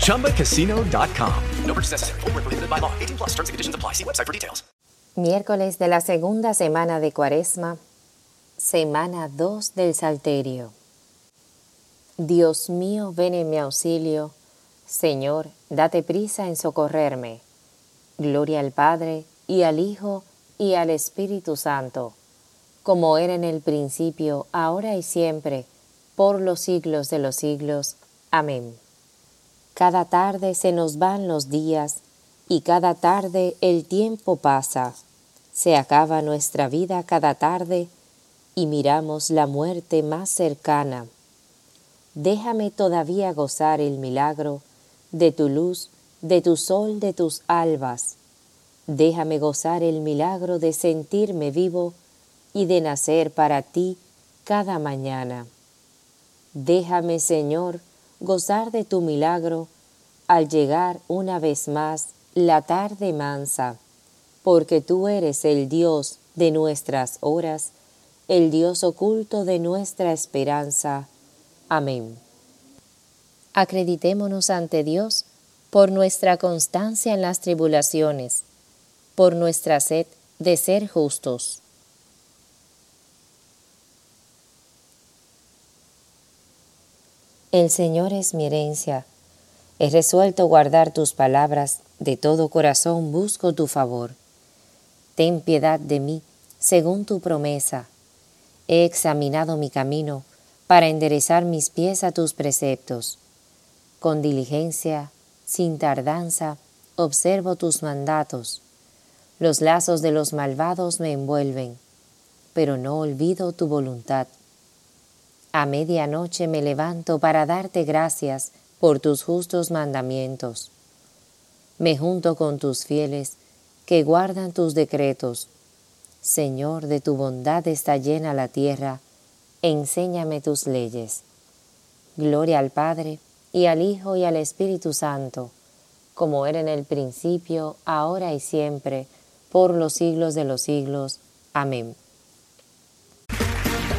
ChumbaCasino.com. No purchase necessary. Full prohibited by law. 18 plus terms and conditions apply. See website for details. Miércoles de la segunda semana de Cuaresma, semana 2 del Salterio. Dios mío, ven en mi auxilio. Señor, date prisa en socorrerme. Gloria al Padre, y al Hijo, y al Espíritu Santo, como era en el principio, ahora y siempre, por los siglos de los siglos. Amén. Cada tarde se nos van los días, y cada tarde el tiempo pasa. Se acaba nuestra vida cada tarde, y miramos la muerte más cercana. Déjame todavía gozar el milagro de tu luz, de tu sol, de tus albas Déjame gozar el milagro de sentirme vivo y de nacer para ti cada mañana. Déjame, Señor, gozar de tu milagro al llegar una vez más la tarde mansa, porque tú eres el Dios de nuestras horas, el Dios oculto de nuestra esperanza. Amén. Acreditémonos ante Dios por nuestra constancia en las tribulaciones por nuestra sed de ser justos. El Señor es mi herencia. He resuelto guardar tus palabras, de todo corazón busco tu favor. Ten piedad de mí, según tu promesa. He examinado mi camino para enderezar mis pies a tus preceptos. Con diligencia, sin tardanza, observo tus mandatos. Los lazos de los malvados me envuelven, pero no olvido tu voluntad. A medianoche me levanto para darte gracias por tus justos mandamientos. Me junto con tus fieles que guardan tus decretos. Señor, de tu bondad está llena la tierra, enséñame tus leyes. Gloria al Padre, y al Hijo, y al Espíritu Santo, como era en el principio, ahora y siempre, por los siglos de los siglos. Amén.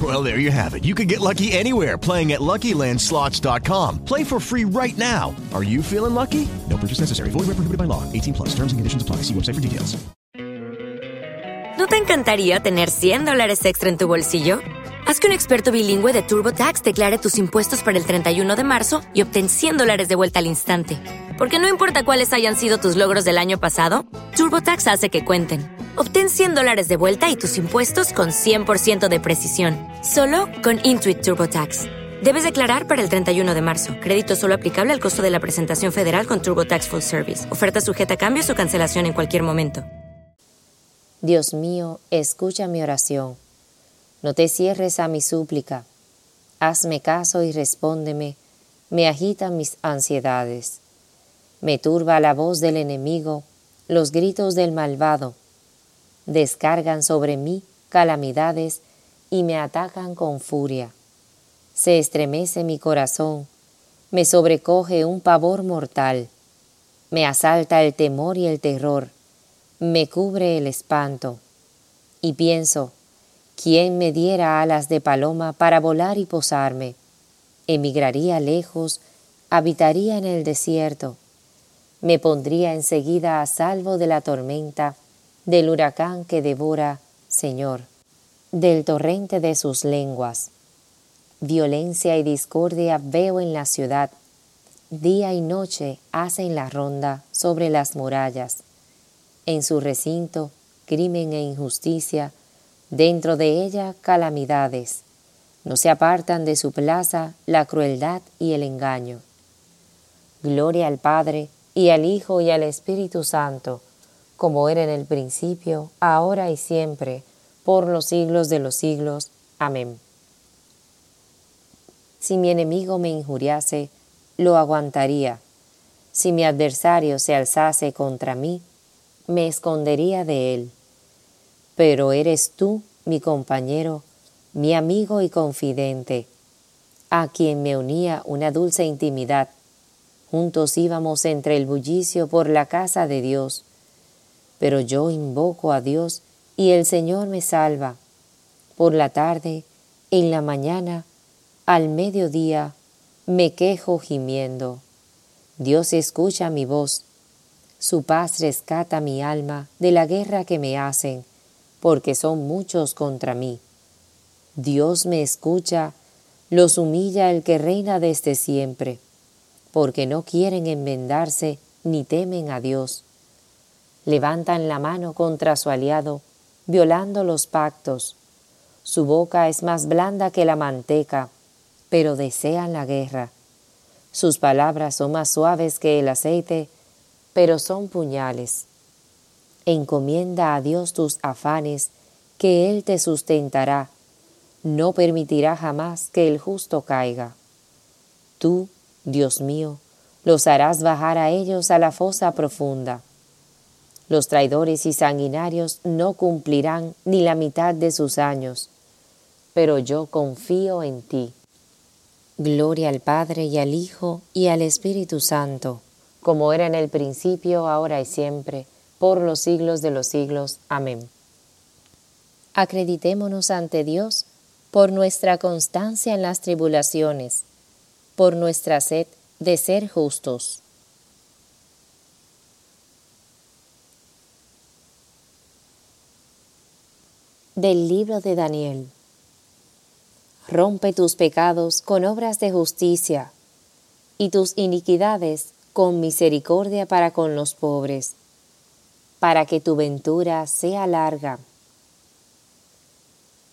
Well, there you have it. You can get lucky anywhere playing at LuckyLandSlots.com. Play for free right now. Are you feeling lucky? No purchase necessary. Void where prohibited by law. 18 plus. Terms and conditions apply. See website for details. ¿No te encantaría tener 100 dólares extra en tu bolsillo? Haz que un experto bilingüe de TurboTax declare tus impuestos para el 31 de marzo y obtén 100 dólares de vuelta al instante. Porque no importa cuáles hayan sido tus logros del año pasado, TurboTax hace que cuenten. Obtén 100 dólares de vuelta y tus impuestos con 100% de precisión, solo con Intuit TurboTax. Debes declarar para el 31 de marzo. Crédito solo aplicable al costo de la presentación federal con TurboTax Full Service. Oferta sujeta a cambios o cancelación en cualquier momento. Dios mío, escucha mi oración no te cierres a mi súplica. Hazme caso y respóndeme, me agitan mis ansiedades. Me turba la voz del enemigo, los gritos del malvado. Descargan sobre mí calamidades y me atacan con furia. Se estremece mi corazón, me sobrecoge un pavor mortal, me asalta el temor y el terror, me cubre el espanto, y pienso, ¿quién me diera alas de paloma para volar y posarme? Emigraría lejos, habitaría en el desierto, me pondría enseguida a salvo de la tormenta, del huracán que devora, Señor, del torrente de sus lenguas Violencia y discordia veo en la ciudad. Día y noche hacen la ronda sobre las murallas. En su recinto, crimen e injusticia, dentro de ella calamidades. No se apartan de su plaza la crueldad y el engaño. Gloria al Padre, y al Hijo, y al Espíritu Santo, como era en el principio, ahora y siempre, por los siglos de los siglos. Amén. Si mi enemigo me injuriase, lo aguantaría. Si mi adversario se alzase contra mí, me escondería de él. Pero eres tú, mi compañero, mi amigo y confidente, a quien me unía una dulce intimidad. Juntos íbamos entre el bullicio por la casa de Dios. Pero yo invoco a Dios y el Señor me salva. Por la tarde, en la mañana, al mediodía me quejo gimiendo. Dios escucha mi voz. Su paz rescata mi alma de la guerra que me hacen, porque son muchos contra mí. Dios me escucha, los humilla el que reina desde siempre, porque no quieren enmendarse ni temen a Dios. Levantan la mano contra su aliado, violando los pactos. Su boca es más blanda que la manteca, pero desean la guerra. Sus palabras son más suaves que el aceite, pero son puñales. Encomienda a Dios tus afanes, que Él te sustentará. No permitirá jamás que el justo caiga. Tú, Dios mío, los harás bajar a ellos a la fosa profunda. Los traidores y sanguinarios no cumplirán ni la mitad de sus años, pero yo confío en ti. Gloria al Padre y al Hijo y al Espíritu Santo, como era en el principio, ahora y siempre, por los siglos de los siglos. Amén. Acreditémonos ante Dios por nuestra constancia en las tribulaciones, por nuestra sed de ser justos. Del libro de Daniel rompe tus pecados con obras de justicia y tus iniquidades con misericordia para con los pobres, para que tu ventura sea larga.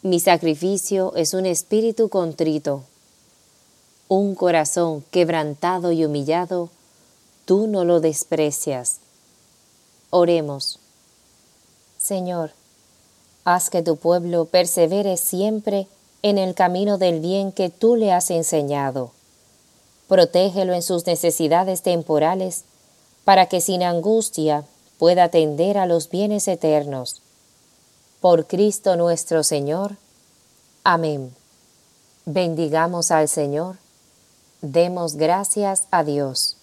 Mi sacrificio es un espíritu contrito, un corazón quebrantado y humillado, tú no lo desprecias. Oremos. Señor, haz que tu pueblo persevere siempre en el camino del bien que tú le has enseñado. Protégelo en sus necesidades temporales, para que sin angustia pueda atender a los bienes eternos. Por Cristo nuestro Señor. Amén. Bendigamos al Señor. Demos gracias a Dios.